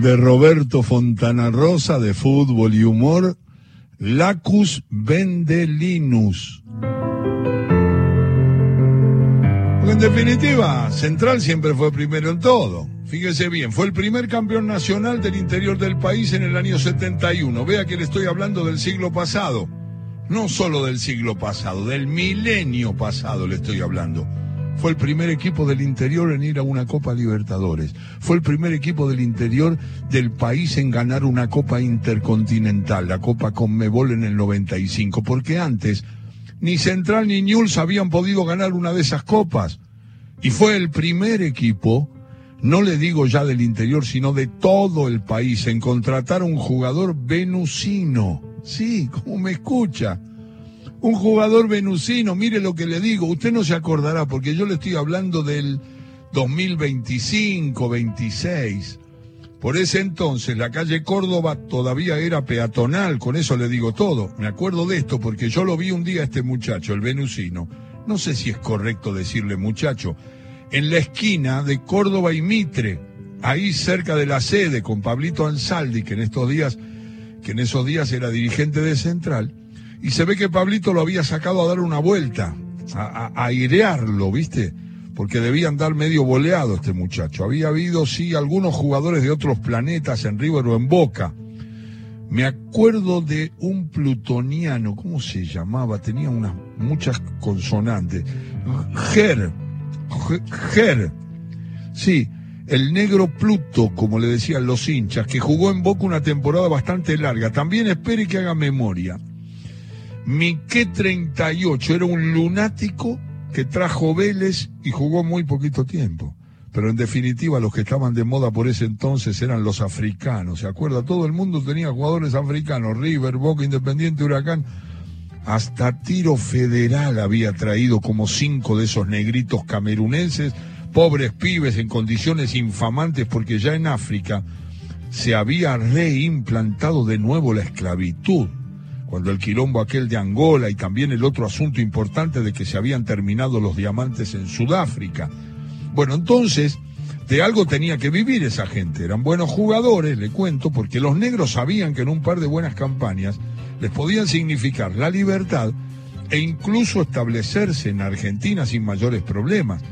de Roberto Fontana Rosa de fútbol y humor, Lacus Vendelinus. Porque en definitiva, Central siempre fue primero en todo. Fíjese bien, fue el primer campeón nacional del interior del país en el año 71. Vea que le estoy hablando del siglo pasado. No solo del siglo pasado, del milenio pasado le estoy hablando. Fue el primer equipo del interior en ir a una Copa Libertadores. Fue el primer equipo del interior del país en ganar una Copa Intercontinental, la Copa Conmebol en el 95. Porque antes ni Central ni Newell's habían podido ganar una de esas copas. Y fue el primer equipo, no le digo ya del interior, sino de todo el país, en contratar a un jugador venusino. Sí, como me escucha un jugador venusino, mire lo que le digo, usted no se acordará porque yo le estoy hablando del 2025, 26. Por ese entonces la calle Córdoba todavía era peatonal, con eso le digo todo. Me acuerdo de esto porque yo lo vi un día a este muchacho, el venusino. No sé si es correcto decirle muchacho. En la esquina de Córdoba y Mitre, ahí cerca de la sede, con Pablito Ansaldi, que en estos días, que en esos días era dirigente de Central, y se ve que Pablito lo había sacado a dar una vuelta, a, airearlo, ¿viste? Porque debía andar medio boleado este muchacho. Había habido, sí, algunos jugadores de otros planetas en River o en Boca. Me acuerdo de un plutoniano, ¿cómo se llamaba? Tenía unas muchas consonantes. Ger, Ger, sí, el negro Pluto, como le decían los hinchas, que jugó en Boca una temporada bastante larga. También espere que haga memoria. Miqué 38 era un lunático que trajo Vélez y jugó muy poquito tiempo. Pero en definitiva los que estaban de moda por ese entonces eran los africanos. ¿Se acuerda? Todo el mundo tenía jugadores africanos. River, Boca, Independiente, Huracán. Hasta Tiro Federal había traído como cinco de esos negritos camerunenses, pobres pibes en condiciones infamantes porque ya en África se había reimplantado de nuevo la esclavitud cuando el quilombo aquel de Angola y también el otro asunto importante de que se habían terminado los diamantes en Sudáfrica. Bueno, entonces, de algo tenía que vivir esa gente. Eran buenos jugadores, le cuento, porque los negros sabían que en un par de buenas campañas les podían significar la libertad e incluso establecerse en Argentina sin mayores problemas.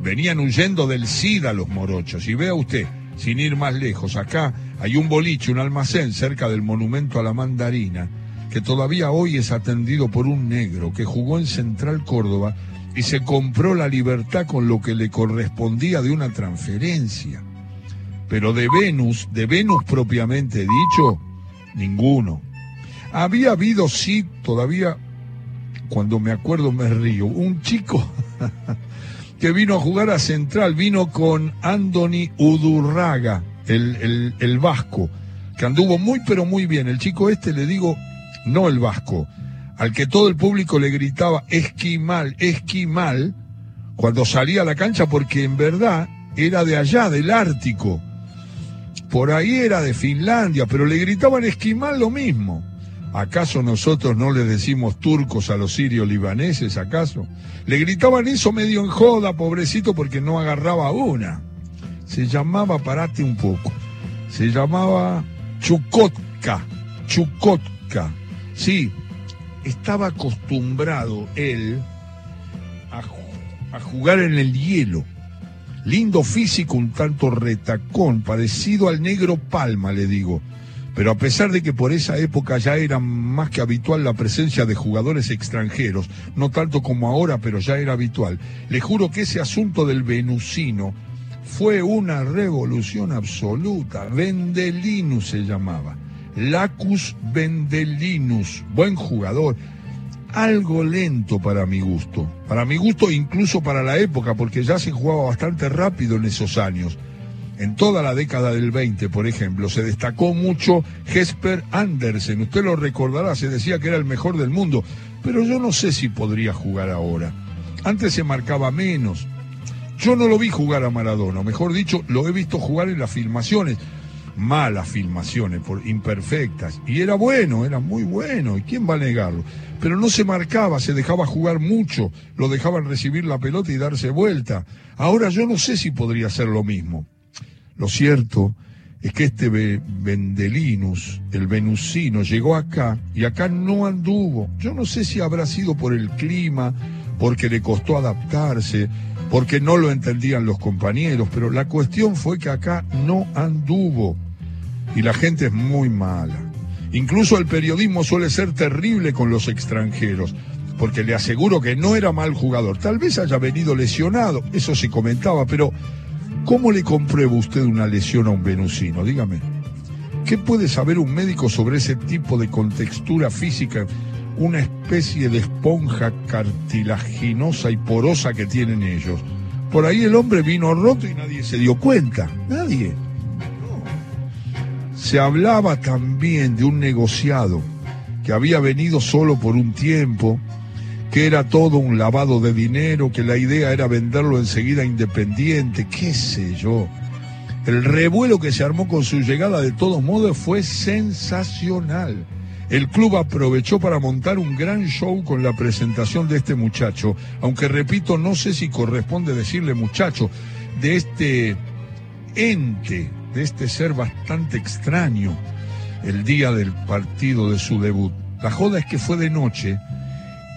Venían huyendo del SIDA los morochos. Y vea usted, sin ir más lejos, acá hay un boliche, un almacén cerca del monumento a la mandarina que todavía hoy es atendido por un negro que jugó en Central Córdoba y se compró la libertad con lo que le correspondía de una transferencia. Pero de Venus, de Venus propiamente dicho, ninguno. Había habido, sí, todavía, cuando me acuerdo me río, un chico que vino a jugar a Central, vino con Andoni Udurraga, el, el, el vasco, que anduvo muy pero muy bien. El chico este, le digo, no el vasco, al que todo el público le gritaba esquimal, esquimal, cuando salía a la cancha, porque en verdad era de allá, del Ártico. Por ahí era de Finlandia, pero le gritaban esquimal lo mismo. ¿Acaso nosotros no le decimos turcos a los sirios libaneses, acaso? Le gritaban eso medio en joda, pobrecito, porque no agarraba una. Se llamaba, parate un poco, se llamaba Chukotka, Chukotka. Sí, estaba acostumbrado él a, jugar en el hielo. Lindo físico, un tanto retacón, parecido al negro Palma, le digo. Pero a pesar de que por esa época ya era más que habitual la presencia de jugadores extranjeros, no tanto como ahora, pero ya era habitual, le juro que ese asunto del venusino fue una revolución absoluta. Vendelinus se llamaba. Lacus Vendelinus, buen jugador, algo lento para mi gusto, para mi gusto incluso para la época, porque ya se jugaba bastante rápido en esos años. En toda la década del 20, por ejemplo, se destacó mucho Jesper Andersen. Usted lo recordará, se decía que era el mejor del mundo, pero yo no sé si podría jugar ahora. Antes se marcaba menos. Yo no lo vi jugar a Maradona, mejor dicho, lo he visto jugar en las filmaciones malas filmaciones, por imperfectas. Y era bueno, era muy bueno, ¿y quién va a negarlo? Pero no se marcaba, se dejaba jugar mucho, lo dejaban recibir la pelota y darse vuelta. Ahora yo no sé si podría ser lo mismo. Lo cierto es que este Vendelinus, el venusino, llegó acá y acá no anduvo. Yo no sé si habrá sido por el clima, porque le costó adaptarse, porque no lo entendían los compañeros, pero la cuestión fue que acá no anduvo. Y la gente es muy mala. Incluso el periodismo suele ser terrible con los extranjeros, porque le aseguro que no era mal jugador. Tal vez haya venido lesionado, eso se comentaba, pero ¿cómo le comprueba usted una lesión a un venusino? Dígame. ¿Qué puede saber un médico sobre ese tipo de contextura física? Una especie de esponja cartilaginosa y porosa que tienen ellos. Por ahí el hombre vino roto y nadie se dio cuenta. Nadie. Se hablaba también de un negociado que había venido solo por un tiempo, que era todo un lavado de dinero, que la idea era venderlo enseguida independiente, qué sé yo. El revuelo que se armó con su llegada de todos modos fue sensacional. El club aprovechó para montar un gran show con la presentación de este muchacho, aunque repito, no sé si corresponde decirle muchacho, de este ente de este ser bastante extraño el día del partido de su debut. La joda es que fue de noche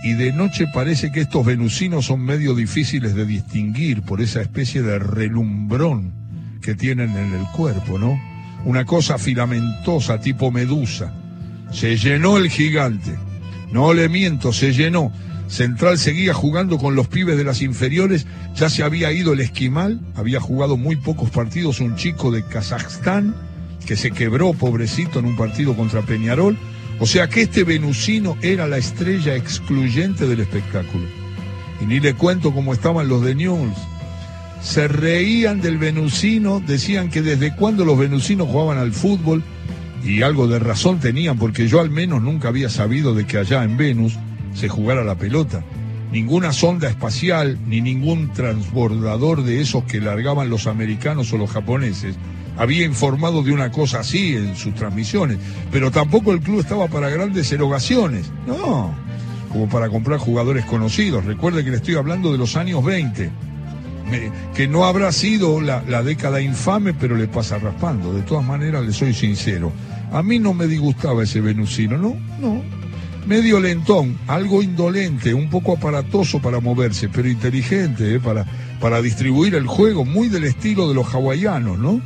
y de noche parece que estos venusinos son medio difíciles de distinguir por esa especie de relumbrón que tienen en el cuerpo, ¿no? Una cosa filamentosa tipo medusa. Se llenó el gigante. No le miento, se llenó. Central seguía jugando con los pibes de las inferiores, ya se había ido el esquimal, había jugado muy pocos partidos un chico de Kazajstán, que se quebró pobrecito en un partido contra Peñarol, o sea que este venusino era la estrella excluyente del espectáculo. Y ni le cuento cómo estaban los de News. Se reían del venusino, decían que desde cuando los venusinos jugaban al fútbol, y algo de razón tenían, porque yo al menos nunca había sabido de que allá en Venus se jugara la pelota. Ninguna sonda espacial ni ningún transbordador de esos que largaban los americanos o los japoneses había informado de una cosa así en sus transmisiones, pero tampoco el club estaba para grandes erogaciones, no, como para comprar jugadores conocidos. Recuerde que le estoy hablando de los años 20, que no habrá sido la, la década infame, pero le pasa raspando. De todas maneras, le soy sincero, a mí no me disgustaba ese venusino, no, no, medio lentón, algo indolente, un poco aparatoso para moverse, pero inteligente, ¿eh? para, para distribuir el juego, muy del estilo de los hawaianos, ¿no?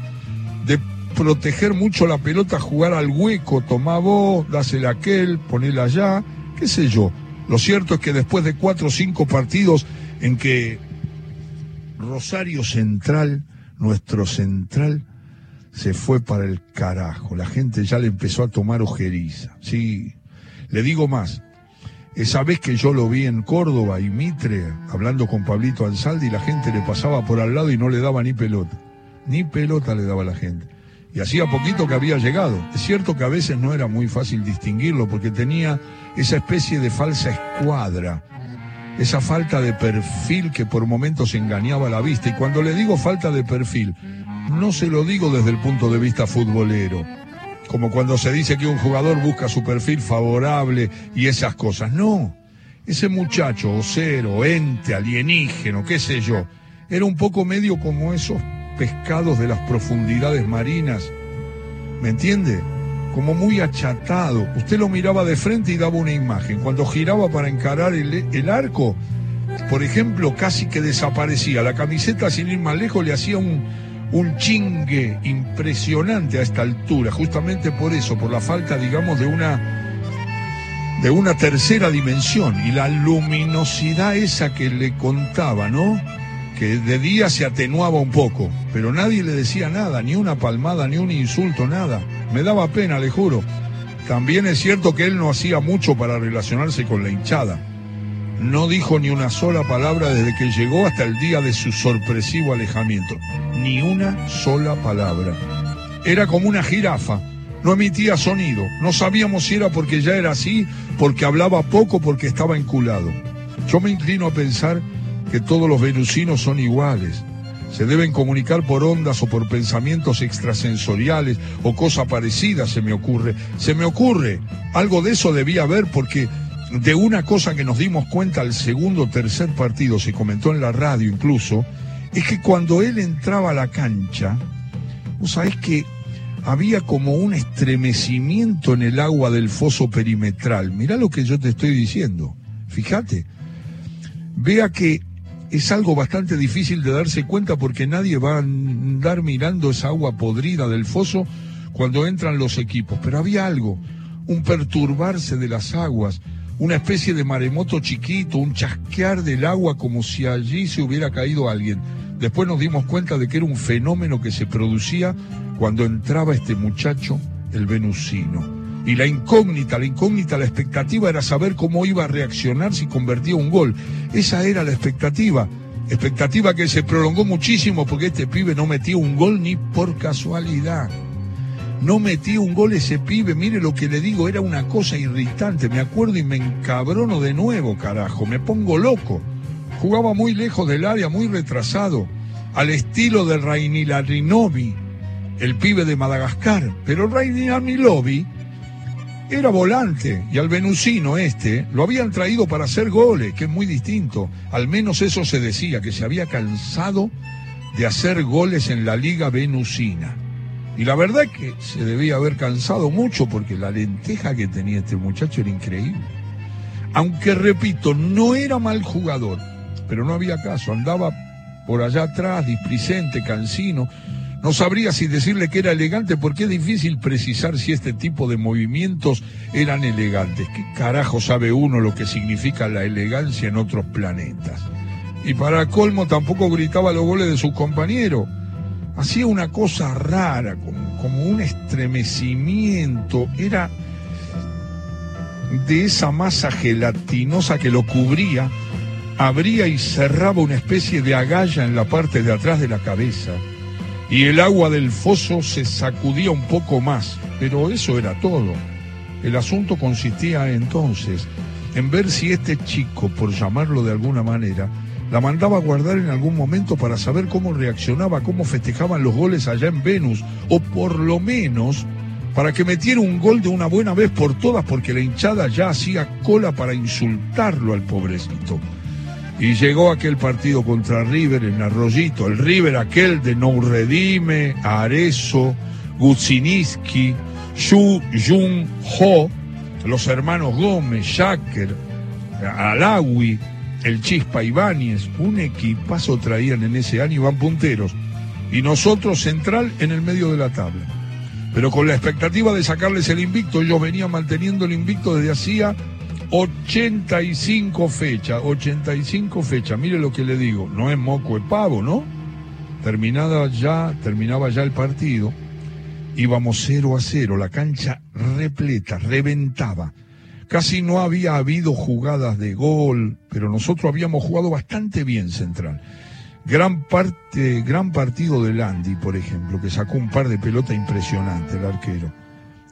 De proteger mucho la pelota, jugar al hueco, tomá vos, dásela aquel, ponela allá, qué sé yo. Lo cierto es que después de cuatro o cinco partidos en que Rosario Central, nuestro central, se fue para el carajo. La gente ya le empezó a tomar ojeriza. Sí, le digo más, esa vez que yo lo vi en Córdoba y Mitre, hablando con Pablito Ansaldi, la gente le pasaba por al lado y no le daba ni pelota. Ni pelota le daba la gente. Y hacía poquito que había llegado. Es cierto que a veces no era muy fácil distinguirlo porque tenía esa especie de falsa escuadra, esa falta de perfil que por momentos engañaba la vista. Y cuando le digo falta de perfil, no se lo digo desde el punto de vista futbolero como cuando se dice que un jugador busca su perfil favorable y esas cosas. No, ese muchacho, o cero, ente, alienígeno, qué sé yo, era un poco medio como esos pescados de las profundidades marinas. ¿Me entiende? Como muy achatado. Usted lo miraba de frente y daba una imagen. Cuando giraba para encarar el, el arco, por ejemplo, casi que desaparecía. La camiseta, sin ir más lejos, le hacía un, un chingue impresionante a esta altura, justamente por eso, por la falta, digamos, de una de una tercera dimensión y la luminosidad esa que le contaba, ¿no? Que de día se atenuaba un poco, pero nadie le decía nada, ni una palmada, ni un insulto, nada. Me daba pena, le juro. También es cierto que él no hacía mucho para relacionarse con la hinchada. No dijo ni una sola palabra desde que llegó hasta el día de su sorpresivo alejamiento. Ni una sola palabra. Era como una jirafa. No emitía sonido. No sabíamos si era porque ya era así, porque hablaba poco, porque estaba enculado. Yo me inclino a pensar que todos los venusinos son iguales. Se deben comunicar por ondas o por pensamientos extrasensoriales o cosa parecida, se me ocurre. Se me ocurre. Algo de eso debía haber porque de una cosa que nos dimos cuenta al segundo o tercer partido, se comentó en la radio incluso, es que cuando él entraba a la cancha, vos sabés que había como un estremecimiento en el agua del foso perimetral. Mirá lo que yo te estoy diciendo. Fíjate. Vea que es algo bastante difícil de darse cuenta porque nadie va a andar mirando esa agua podrida del foso cuando entran los equipos. Pero había algo, un perturbarse de las aguas, una especie de maremoto chiquito, un chasquear del agua como si allí se hubiera caído alguien. Después nos dimos cuenta de que era un fenómeno que se producía cuando entraba este muchacho, el venusino. Y la incógnita, la incógnita, la expectativa era saber cómo iba a reaccionar si convertía un gol. Esa era la expectativa. Expectativa que se prolongó muchísimo porque este pibe no metía un gol ni por casualidad. No metía un gol ese pibe, mire lo que le digo, era una cosa irritante. Me acuerdo y me encabrono de nuevo, carajo, me pongo loco. Jugaba muy lejos del área, muy retrasado, al estilo de Rinovi el pibe de Madagascar. Pero Rinovi era volante y al venusino este lo habían traído para hacer goles, que es muy distinto. Al menos eso se decía, que se había cansado de hacer goles en la liga venusina. Y la verdad es que se debía haber cansado mucho porque la lenteja que tenía este muchacho era increíble. Aunque repito, no era mal jugador, pero no había caso, andaba por allá atrás, displicente, cansino. No sabría si decirle que era elegante porque es difícil precisar si este tipo de movimientos eran elegantes. ¿Qué carajo sabe uno lo que significa la elegancia en otros planetas? Y para colmo tampoco gritaba los goles de sus compañeros. Hacía una cosa rara, como, como un estremecimiento. Era de esa masa gelatinosa que lo cubría abría y cerraba una especie de agalla en la parte de atrás de la cabeza y el agua del foso se sacudía un poco más, pero eso era todo. El asunto consistía entonces en ver si este chico, por llamarlo de alguna manera, la mandaba a guardar en algún momento para saber cómo reaccionaba, cómo festejaban los goles allá en Venus, o por lo menos para que metiera un gol de una buena vez por todas, porque la hinchada ya hacía cola para insultarlo al pobrecito. Y llegó aquel partido contra River en Arroyito, el River aquel de No Redime, Arezo, Gutsiniski, Yu Jung Ho, los hermanos Gómez, Shaker, Alawi, el Chispa Ibáñez, un equipazo traían en ese año, iban punteros. Y nosotros central en el medio de la tabla. Pero con la expectativa de sacarles el invicto, ellos venían manteniendo el invicto desde hacía 85 fechas, 85 fechas. Mire lo que le digo, no es moco de pavo, ¿no? Terminada ya, terminaba ya el partido, íbamos 0 a 0, la cancha repleta, reventaba. Casi no había habido jugadas de gol, pero nosotros habíamos jugado bastante bien central. Gran parte, gran partido de Landy, por ejemplo, que sacó un par de pelotas impresionantes el arquero.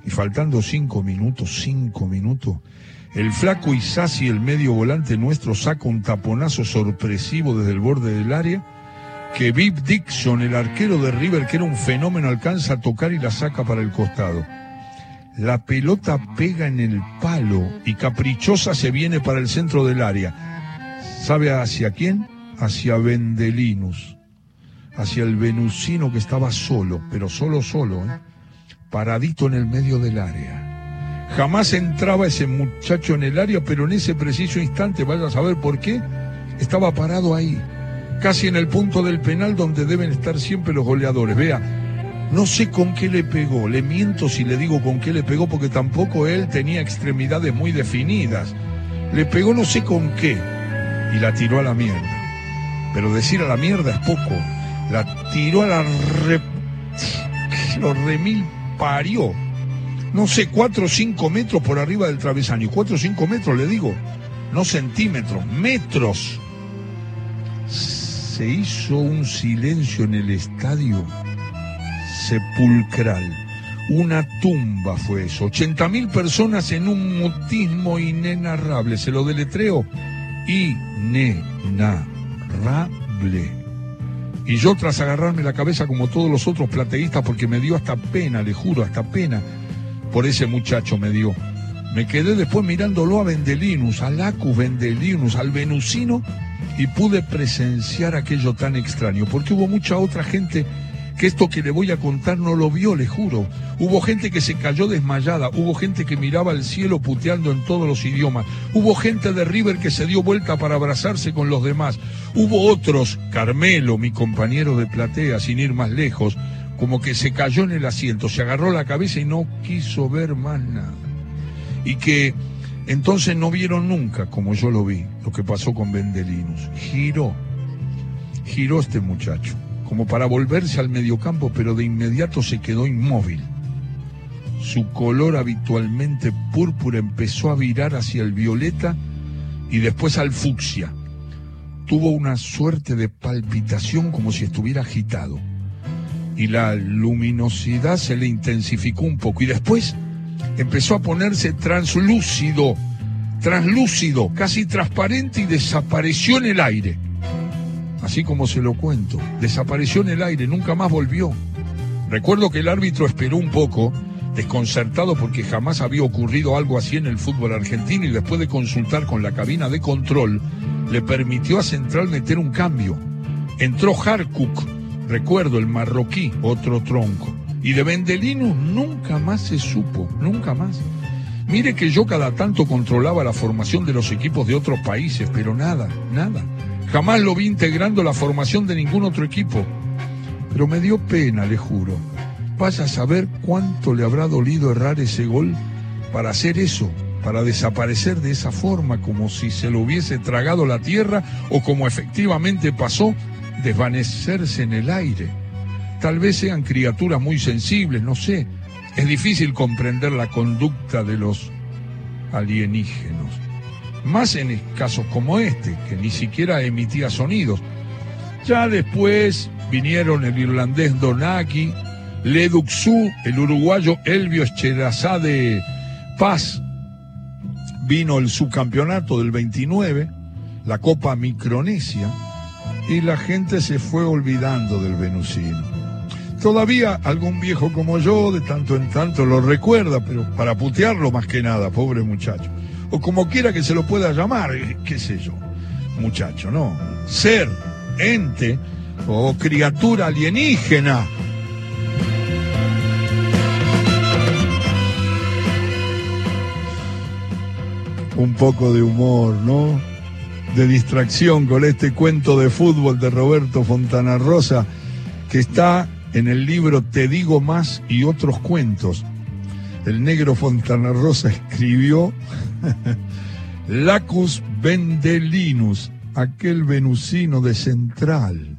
Y faltando cinco minutos, cinco minutos, el flaco Isasi, el medio volante nuestro, saca un taponazo sorpresivo desde el borde del área que Viv Dixon, el arquero de River, que era un fenómeno, alcanza a tocar y la saca para el costado. La pelota pega en el palo y caprichosa se viene para el centro del área. ¿Sabe hacia quién? Hacia Vendelinus, hacia el venusino que estaba solo, pero solo, solo, ¿eh? paradito en el medio del área. Jamás entraba ese muchacho en el área, pero en ese preciso instante, vaya a saber por qué, estaba parado ahí, casi en el punto del penal donde deben estar siempre los goleadores. Vea, no sé con qué le pegó, le miento si le digo con qué le pegó, porque tampoco él tenía extremidades muy definidas. Le pegó no sé con qué y la tiró a la mierda. Pero decir a la mierda es poco. La tiró a la re... Lo remil parió no sé, cuatro o cinco metros por arriba del travesaño. Cuatro o cinco metros, le digo. No centímetros, metros. Se hizo un silencio en el estadio sepulcral. Una tumba fue eso. 80 mil personas en un mutismo inenarrable. Se lo deletreo. Inenarrable. Y yo tras agarrarme la cabeza como todos los otros plateístas porque me dio hasta pena, le juro, hasta pena por ese muchacho me dio. Me quedé después mirándolo a Vendelinus, a Lacus Vendelinus, al venusino, y pude presenciar aquello tan extraño, porque hubo mucha otra gente que esto que le voy a contar no lo vio, le juro. Hubo gente que se cayó desmayada, hubo gente que miraba al cielo puteando en todos los idiomas, hubo gente de River que se dio vuelta para abrazarse con los demás, hubo otros, Carmelo, mi compañero de platea, sin ir más lejos, como que se cayó en el asiento, se agarró la cabeza y no quiso ver más nada. Y que entonces no vieron nunca, como yo lo vi, lo que pasó con Vendelinus. Giró, giró este muchacho, como para volverse al mediocampo, pero de inmediato se quedó inmóvil. Su color habitualmente púrpura empezó a virar hacia el violeta y después al fucsia. Tuvo una suerte de palpitación como si estuviera agitado y la luminosidad se le intensificó un poco y después empezó a ponerse translúcido, translúcido, casi transparente y desapareció en el aire. Así como se lo cuento, desapareció en el aire, nunca más volvió. Recuerdo que el árbitro esperó un poco, desconcertado porque jamás había ocurrido algo así en el fútbol argentino y después de consultar con la cabina de control, le permitió a Central meter un cambio. Entró Harkuk, Recuerdo el marroquí, otro tronco. Y de Vendelino nunca más se supo, nunca más. Mire que yo cada tanto controlaba la formación de los equipos de otros países, pero nada, nada. Jamás lo vi integrando la formación de ningún otro equipo. Pero me dio pena, le juro. Vaya a saber cuánto le habrá dolido errar ese gol para hacer eso, para desaparecer de esa forma, como si se lo hubiese tragado la tierra o como efectivamente pasó desvanecerse en el aire. Tal vez sean criaturas muy sensibles, no sé. Es difícil comprender la conducta de los alienígenos. Más en casos como este, que ni siquiera emitía sonidos. Ya después vinieron el irlandés Donaki, Leduxu, el uruguayo Elvio Echerazá de Paz. Vino el subcampeonato del 29, la Copa Micronesia y la gente se fue olvidando del venusino. Todavía algún viejo como yo de tanto en tanto lo recuerda, pero para putearlo más que nada, pobre muchacho. O como quiera que se lo pueda llamar, eh, qué sé yo, muchacho, ¿no? Ser, ente o criatura alienígena. Un poco de humor, ¿no? De distracción con este cuento de fútbol de Roberto Fontana Rosa, que está en el libro Te digo más y otros cuentos. El negro Fontana Rosa escribió Lacus Vendelinus, aquel venusino de Central.